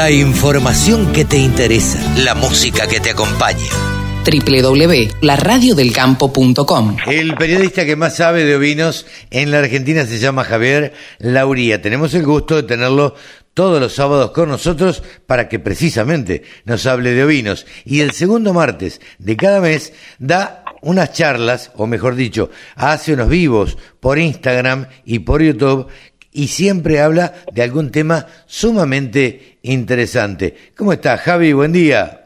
La información que te interesa, la música que te acompaña www.laradiodelcampo.com El periodista que más sabe de ovinos en la Argentina se llama Javier Lauría. Tenemos el gusto de tenerlo todos los sábados con nosotros para que precisamente nos hable de ovinos. Y el segundo martes de cada mes da unas charlas, o mejor dicho, hace unos vivos por Instagram y por YouTube y siempre habla de algún tema sumamente interesante. ¿Cómo estás, Javi? Buen día.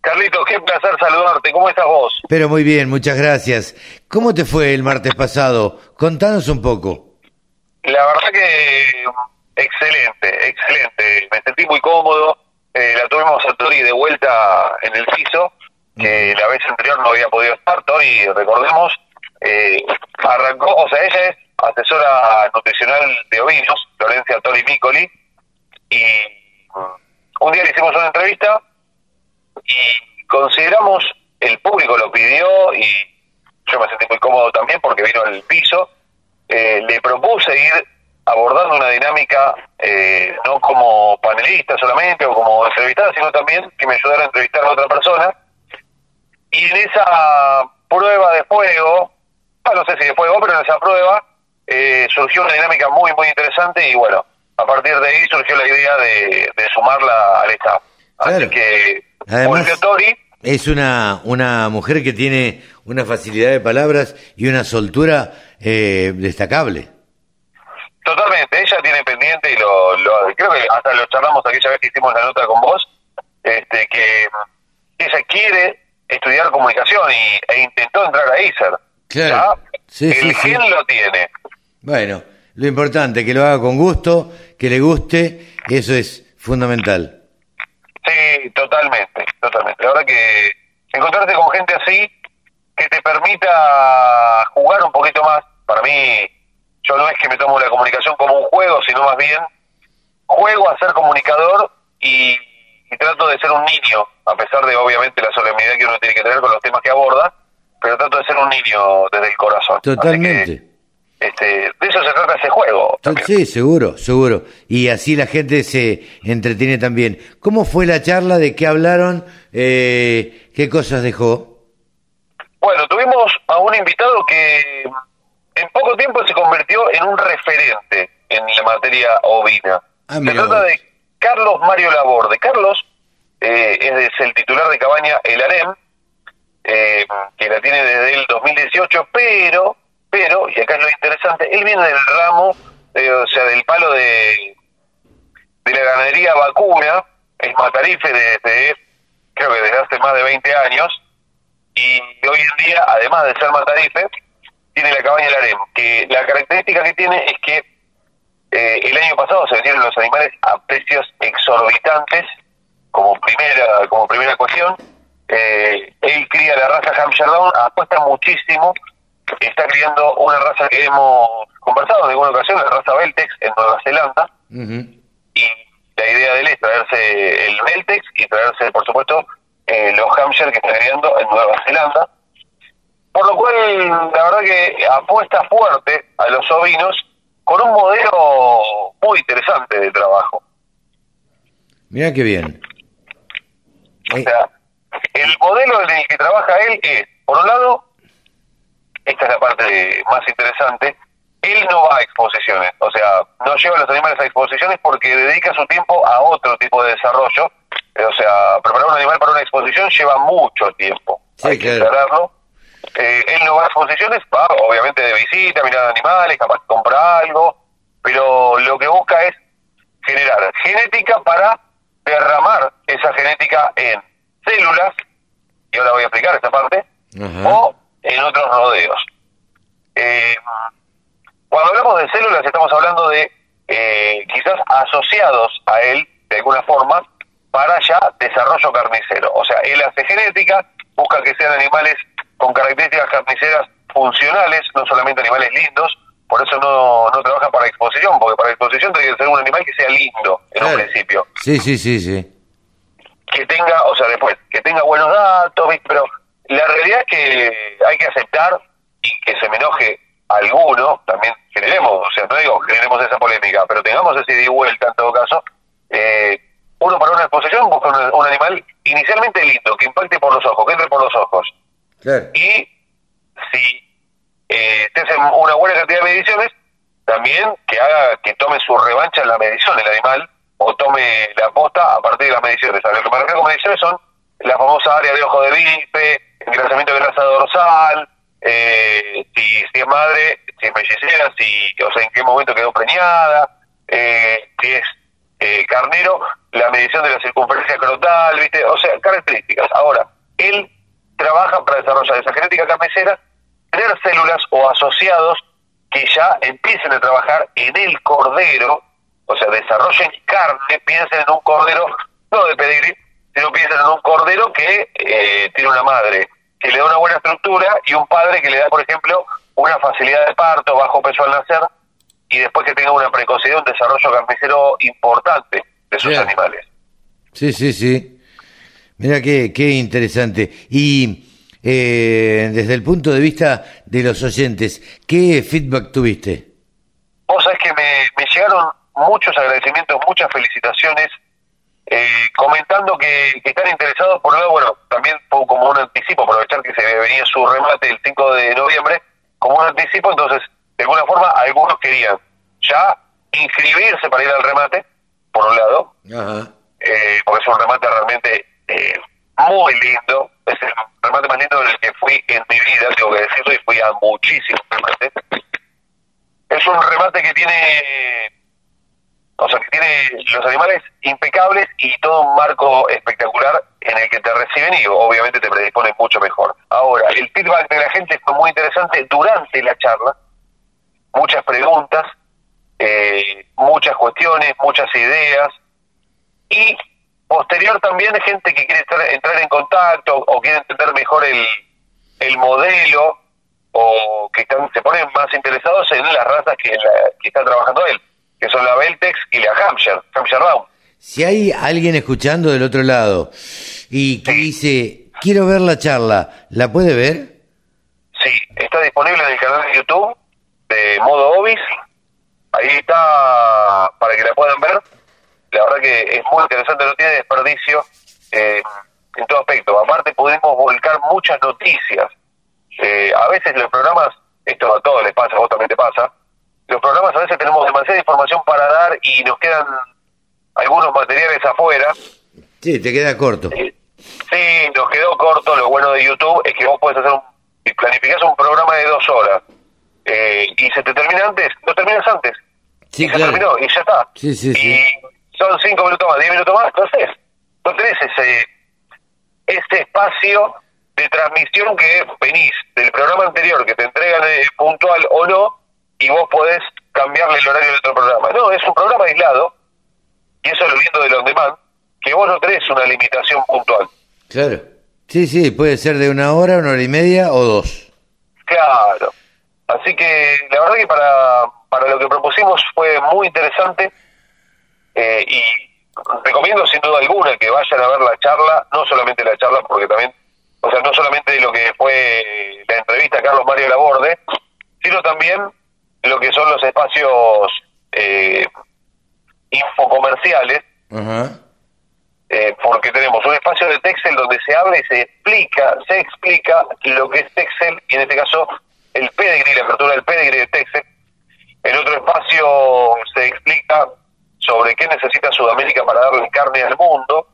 Carlitos, qué placer saludarte. ¿Cómo estás vos? Pero muy bien, muchas gracias. ¿Cómo te fue el martes pasado? Contanos un poco. La verdad que excelente, excelente. Me sentí muy cómodo. Eh, la tuvimos a Tori de vuelta en el piso, que la vez anterior no había podido estar. Tori, recordemos, eh, arrancó, o sea, ella es asesora nutricional de ovinos, Florencia Tori Micoli, y un día le hicimos una entrevista y consideramos, el público lo pidió y yo me sentí muy cómodo también porque vino el piso, eh, le propuse ir abordando una dinámica eh, no como panelista solamente o como entrevistada, sino también que me ayudara a entrevistar a otra persona. Y en esa prueba de fuego, ah, no sé si de fuego, pero en esa prueba eh, surgió una dinámica muy, muy interesante y bueno, a partir de ahí surgió la idea de, sumarla al staff. Así que Además, es una, una mujer que tiene una facilidad de palabras y una soltura eh, destacable. Totalmente, ella tiene pendiente y lo, creo que hasta lo charlamos aquella vez que hicimos la nota con vos, este, que ella quiere estudiar comunicación y, e intentó entrar a ISER. Claro. Sí, el gen lo tiene. Bueno, lo importante, que lo haga con gusto, que le guste, eso es fundamental. Sí, totalmente, totalmente. La verdad que encontrarte con gente así que te permita jugar un poquito más, para mí, yo no es que me tomo la comunicación como un juego, sino más bien juego a ser comunicador y, trato de ser un niño, a pesar de obviamente la solemnidad que uno tiene que tener con los temas que aborda, pero trato de ser un niño desde el corazón. Totalmente. Este, de eso se trata ese juego. Sí, seguro, seguro. Y así la gente se entretiene también. ¿Cómo fue la charla? ¿De qué hablaron? Eh, ¿Qué cosas dejó? Bueno, tuvimos a un invitado que en poco tiempo se convirtió en un referente en la materia ovina. Ah, se trata de Carlos Mario Laborde. Carlos eh, es el titular de Cabaña El Arem, eh, que la tiene desde el 2018, pero pero, y acá es lo interesante, él viene del ramo, eh, o sea, del palo de, de la ganadería vacuna, es matarife desde, creo que desde hace más de 20 años, y hoy en día, además de ser matarife, tiene la cabaña del harem, que la característica que tiene es que eh, el año pasado se vendieron los animales a precios exorbitantes, como primera, como primera cuestión, eh, él cría la raza Hampshire Down, apuesta muchísimo está criando una raza que hemos conversado en alguna ocasión, la raza Beltex en Nueva Zelanda. Y la idea de él es traerse el Beltex y traerse, por supuesto, eh, los Hampshire que está criando en Nueva Zelanda. Por lo cual, la verdad que apuesta fuerte a los ovinos con un modelo muy interesante de trabajo. Mira qué bien. O sea, el modelo en el que trabaja él es, por un lado, esta es la parte más interesante, él no va a exposiciones, o sea, no lleva a los animales a exposiciones porque dedica su tiempo a otro tipo de desarrollo, o sea, preparar un animal para una exposición lleva mucho tiempo, hay que aclararlo. Eh, él no va a exposiciones, va obviamente de visita, mirar animales, capaz de comprar algo, pero lo que busca es generar genética para derramar esa genética en células, y ahora voy a explicar esta parte, o en otros rodeos. Eh, cuando hablamos de células estamos hablando de eh, quizás asociados a él de alguna forma para ya desarrollo carnicero. O sea, él hace genética, busca que sean animales con características carniceras funcionales, no solamente animales lindos, por eso no, no trabaja para exposición, porque para exposición tiene que ser un animal que sea lindo en un principio. Sí, sí, sí, sí. Que tenga, o sea, después, que tenga buenos datos, pero la realidad es que hay que aceptar y que se me enoje alguno, también generemos, o sea, no digo generemos esa polémica, pero tengamos ese ida y vuelta en todo caso, eh, uno para una exposición busca un, animal inicialmente lindo, que impacte por los ojos, que entre por los ojos. Y si eh, te hacen una buena cantidad de mediciones, también que haga que tome su revancha en la medición el animal o tome la posta a partir de las mediciones. A lo que me refiero con mediciones son la famosa área de ojo de bife, engrasamiento de grasa dorsal, eh, si, es madre, si es mellizera, si, o sea, en qué momento quedó preñada, eh, si es eh, carnero, la medición de la circunferencia crotal, ¿viste? O sea, características. Ahora, él trabaja para desarrollar esa genética carnicera, tener células o asociados que ya empiecen a trabajar en el cordero, o sea, desarrollen carne, piensen en un cordero, no de pedigrí, sino piensen en un cordero que eh, tiene una madre que le da una buena estructura y un padre que le da, por ejemplo, una facilidad de parto, bajo peso al nacer, y después que tenga una precocidad, un desarrollo carnicero importante de sus animales. Sí, sí, sí. Mira qué, qué interesante. Y eh, desde el punto de vista de los oyentes, ¿qué feedback tuviste? Vos sabés que me, me llegaron muchos agradecimientos, muchas felicitaciones, eh, comentando que, están interesados, por lado, bueno, también como un anticipo, aprovechar que se venía su remate el 5 de noviembre, como un anticipo, entonces, de alguna forma, algunos querían ya inscribirse para ir al remate, por un lado, Eh, porque es un remate realmente eh, muy lindo, es el remate más lindo en el que fui en mi vida, tengo que decirlo, y fui a muchísimos remates. Es un remate que tiene o sea, que tiene los animales impecables y todo un marco espectacular en el que te reciben y obviamente te predisponen mucho mejor. Ahora, el feedback de la gente fue muy interesante durante la charla, muchas preguntas, eh, muchas cuestiones, muchas ideas. Y posterior también gente que quiere estar, entrar en contacto o quiere entender mejor el, el modelo o que están, se ponen más interesados en las razas que, que está trabajando él que son la Beltex y la Hampshire, Hampshire Round. Si hay alguien escuchando del otro lado y que dice, quiero ver la charla, ¿la puede ver? Sí, está disponible en el canal de YouTube de Modo Obis. Ahí está para que la puedan ver. La verdad que es muy interesante, no tiene desperdicio eh, en todo aspecto. Aparte pudimos volcar muchas noticias. Eh, a veces los programas, esto a todos les pasa, a vos también te pasa, los programas a veces tenemos demasiada información y nos quedan algunos materiales afuera. Sí, te queda corto. Sí, nos quedó corto. Lo bueno de YouTube es que vos puedes hacer un, planificás un programa de dos horas eh, y se te termina antes, no terminas antes. Sí, y se terminó y ya está. Sí, sí, y son cinco minutos más, diez minutos más, entonces no tenés ese, ese espacio de transmisión que venís del programa anterior que te entregan eh, puntual o no y vos podés cambiarle el horario de otro programa. No, es un programa aislado, y eso es lo lindo de On Demand, que vos no tenés una limitación puntual. Claro. Sí, sí, puede ser de una hora, una hora y media o dos. Claro. Así que la verdad que para, para lo que propusimos fue muy interesante eh, y recomiendo sin duda alguna que vayan a ver la charla, no solamente la charla, porque también, o sea, no solamente lo que fue la entrevista a Carlos Mario Laborde, sino también lo que son los espacios eh, infocomerciales, eh, porque tenemos un espacio de Texel donde se habla y se explica, se explica lo que es Texel, y en este caso el pedigree, la apertura del pedigree de Texel. En otro espacio se explica sobre qué necesita Sudamérica para darle carne al mundo,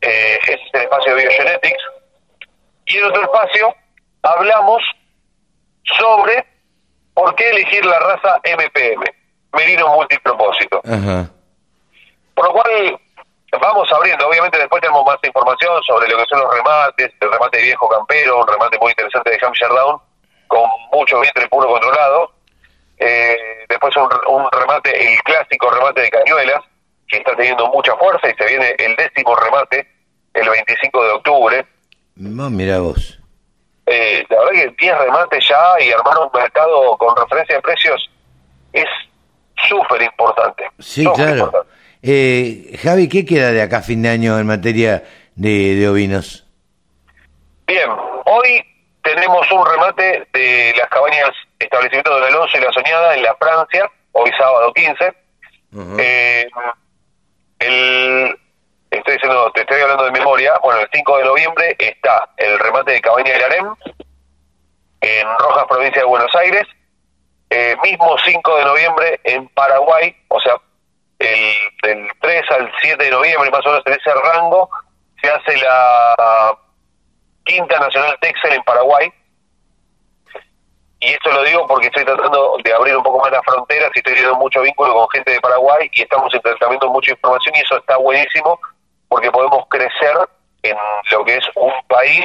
eh, es el espacio de Biogenetics. Y en otro espacio hablamos sobre ¿por qué elegir la raza MPM? Merino multipropósito. Por lo cual vamos abriendo, obviamente después tenemos más información sobre lo que son los remates, el remate viejo campero, un remate muy interesante de Hampshire Down, con mucho vientre puro controlado. Eh, después un, un remate, el clásico remate de cañuelas, que está teniendo mucha fuerza y se viene el décimo remate el 25 de octubre. No, mira vos eh, la verdad que 10 remates ya y armar un mercado con referencia de precios es súper importante. Sí, claro. Eh, Javi, ¿qué queda de acá a fin de año en materia de, de ovinos? Bien, hoy tenemos un remate de las cabañas establecimiento de Alonso y La Soñada en la Francia, hoy sábado 15. eh, el, estoy diciendo, te estoy hablando de memoria, bueno, el 5 de noviembre está el remate de Cabaña del Arem en Rojas, provincia de Buenos Aires, eh, mismo 5 de noviembre en Paraguay, o sea, el, del 3 al 7 de noviembre, más o menos en ese rango, se hace la Quinta Nacional Texel en Paraguay. Y esto lo digo porque estoy tratando de abrir un poco más las fronteras y estoy teniendo mucho vínculo con gente de Paraguay y estamos intercambiando mucha información y eso está buenísimo porque podemos crecer en lo que es un país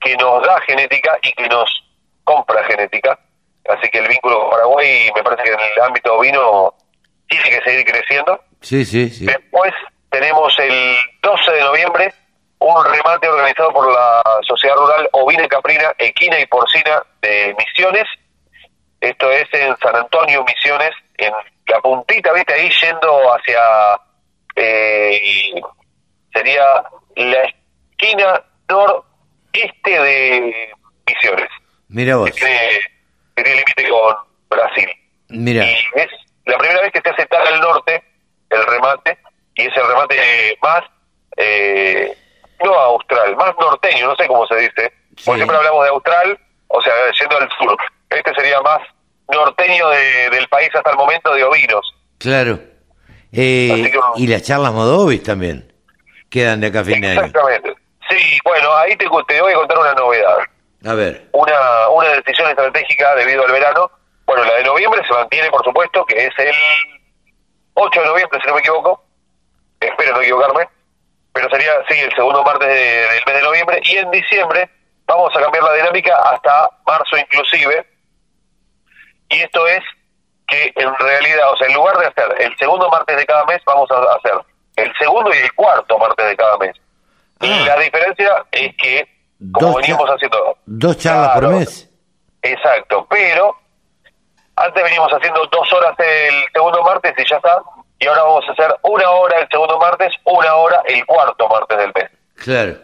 que nos da genética y que nos compra genética. Así que el vínculo con Paraguay me parece que en el ámbito ovino tiene que seguir creciendo. Sí, sí, sí. Después tenemos el 12 de noviembre un remate organizado por la Sociedad Rural Ovina y Caprina, Equina y Porcina de Misiones. Esto es en San Antonio, Misiones, en la puntita, viste, ahí yendo hacia... Eh, sería la esquina noreste de Misiones. Mira vos. Que tiene límite con Brasil. Mira. Y es la primera vez que se hace tan al norte el remate, y es el remate más, eh, no austral, más norteño, no sé cómo se dice, porque siempre hablamos de austral, o sea, yendo al sur. Este sería más norteño del país hasta el momento de ovinos. Claro. Eh, y las charlas Modovis también quedan de acá a fin de año. Exactamente. Sí, bueno, ahí te, te voy a contar una novedad. A ver. Una, una decisión estratégica debido al verano. Bueno, la de noviembre se mantiene, por supuesto, que es el 8 de noviembre, si no me equivoco. Espero no equivocarme. Pero sería, sí, el segundo martes del mes de noviembre. Y en diciembre vamos a cambiar la dinámica hasta marzo inclusive. Y esto es que en realidad, o sea, en lugar de hacer el segundo martes de cada mes, vamos a hacer el segundo y el cuarto martes de cada mes. Y ah. la diferencia es que como venimos haciendo. Dos charlas por mes. Exacto, pero antes venimos haciendo dos horas el segundo martes y ya está. Y ahora vamos a hacer una hora el segundo martes, una hora el cuarto martes del mes. Claro.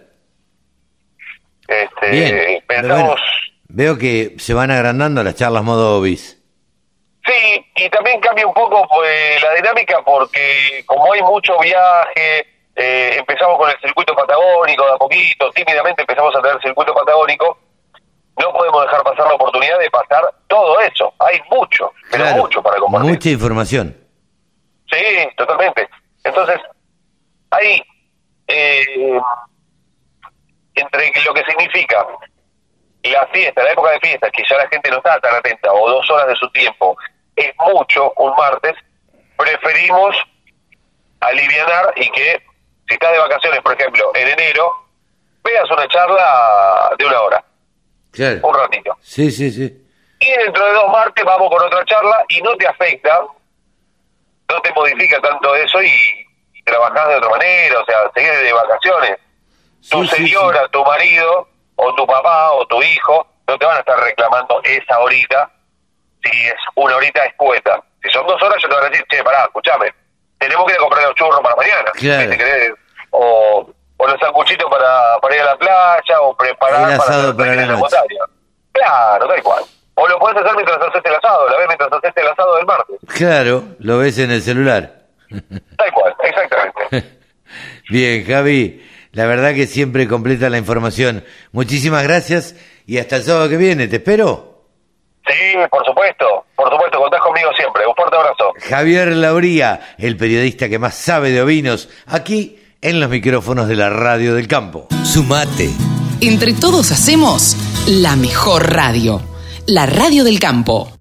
Este, Bien, pensamos... veo que se van agrandando las charlas modo bis. Sí, y también cambia un poco pues, la dinámica porque como hay mucho viaje, eh, empezamos con el circuito patagónico de a poquito, tímidamente empezamos a tener circuito patagónico, no podemos dejar pasar la oportunidad de pasar todo eso. Hay mucho, pero mucho para compartir. Mucha información. Sí, totalmente. Entonces, hay eh, entre lo que significa la fiesta, la época de fiesta, que ya la gente no está tan atenta, o dos horas de su tiempo, es mucho un martes, preferimos aliviar y que si estás de vacaciones, por ejemplo, en enero, veas una charla de una hora. Un ratito. Sí, sí, sí. Y dentro de dos martes vamos con otra charla y no te afecta, no te modifica tanto eso y, trabajas de otra manera, o sea, seguir de vacaciones. tu señora, tu marido, o tu papá, o tu hijo, no te van a estar reclamando esa horita si es una horita escueta. Si son dos horas, yo te voy a decir, che, pará, escúchame, tenemos que ir a comprar los churros para mañana. O, o los sanguchitos para, para ir a la playa, o preparar para, para la, la montaña. Claro, tal cual. O lo puedes hacer mientras haces el asado, la ves mientras haces el asado del martes. Claro, lo ves en el celular. Tal cual, exactamente. Bien, Javi, la verdad que siempre completa la información. Muchísimas gracias y hasta el sábado que viene, ¿te espero? Sí, por supuesto, por supuesto, contás conmigo siempre. Un fuerte abrazo. Javier Lauría, el periodista que más sabe de ovinos, aquí en los micrófonos de la Radio del Campo. Sumate. Entre todos hacemos la mejor radio, la Radio del Campo.